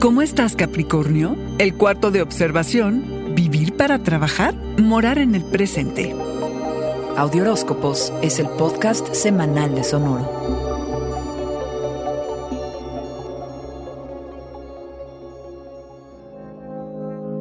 ¿Cómo estás, Capricornio? El cuarto de observación, vivir para trabajar, morar en el presente. Audioróscopos es el podcast semanal de Sonoro.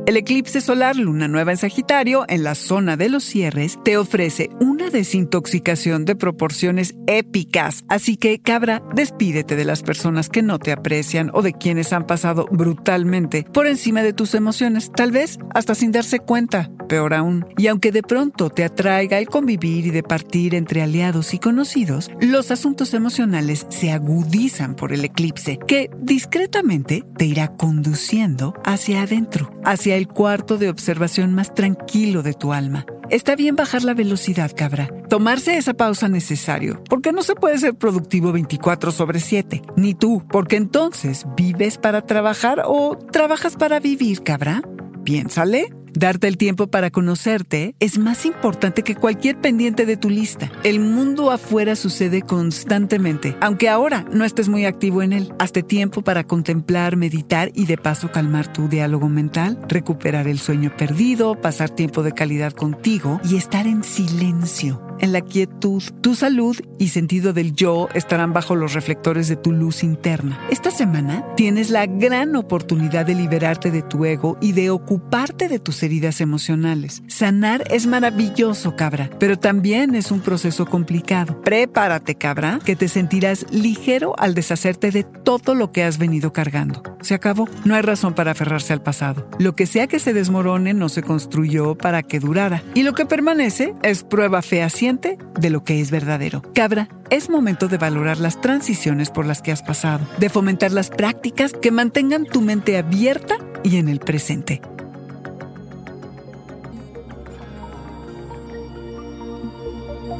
El eclipse solar luna nueva en Sagitario, en la zona de los cierres, te ofrece una desintoxicación de proporciones épicas. Así que, cabra, despídete de las personas que no te aprecian o de quienes han pasado brutalmente por encima de tus emociones, tal vez hasta sin darse cuenta peor aún. Y aunque de pronto te atraiga el convivir y departir entre aliados y conocidos, los asuntos emocionales se agudizan por el eclipse, que discretamente te irá conduciendo hacia adentro, hacia el cuarto de observación más tranquilo de tu alma. Está bien bajar la velocidad, cabra. Tomarse esa pausa necesario, porque no se puede ser productivo 24 sobre 7. Ni tú, porque entonces vives para trabajar o trabajas para vivir, cabra. Piénsale. Darte el tiempo para conocerte es más importante que cualquier pendiente de tu lista. El mundo afuera sucede constantemente, aunque ahora no estés muy activo en él. Hazte tiempo para contemplar, meditar y de paso calmar tu diálogo mental, recuperar el sueño perdido, pasar tiempo de calidad contigo y estar en silencio en la quietud. Tu salud y sentido del yo estarán bajo los reflectores de tu luz interna. Esta semana tienes la gran oportunidad de liberarte de tu ego y de ocuparte de tus heridas emocionales. Sanar es maravilloso, cabra, pero también es un proceso complicado. Prepárate, cabra, que te sentirás ligero al deshacerte de todo lo que has venido cargando. Se acabó. No hay razón para aferrarse al pasado. Lo que sea que se desmorone no se construyó para que durara. Y lo que permanece es prueba fehaciente de lo que es verdadero. Cabra, es momento de valorar las transiciones por las que has pasado, de fomentar las prácticas que mantengan tu mente abierta y en el presente.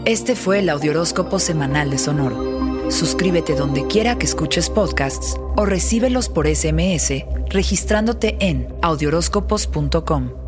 Este fue el Audioróscopo Semanal de Sonoro. Suscríbete donde quiera que escuches podcasts o recíbelos por SMS registrándote en audioróscopos.com.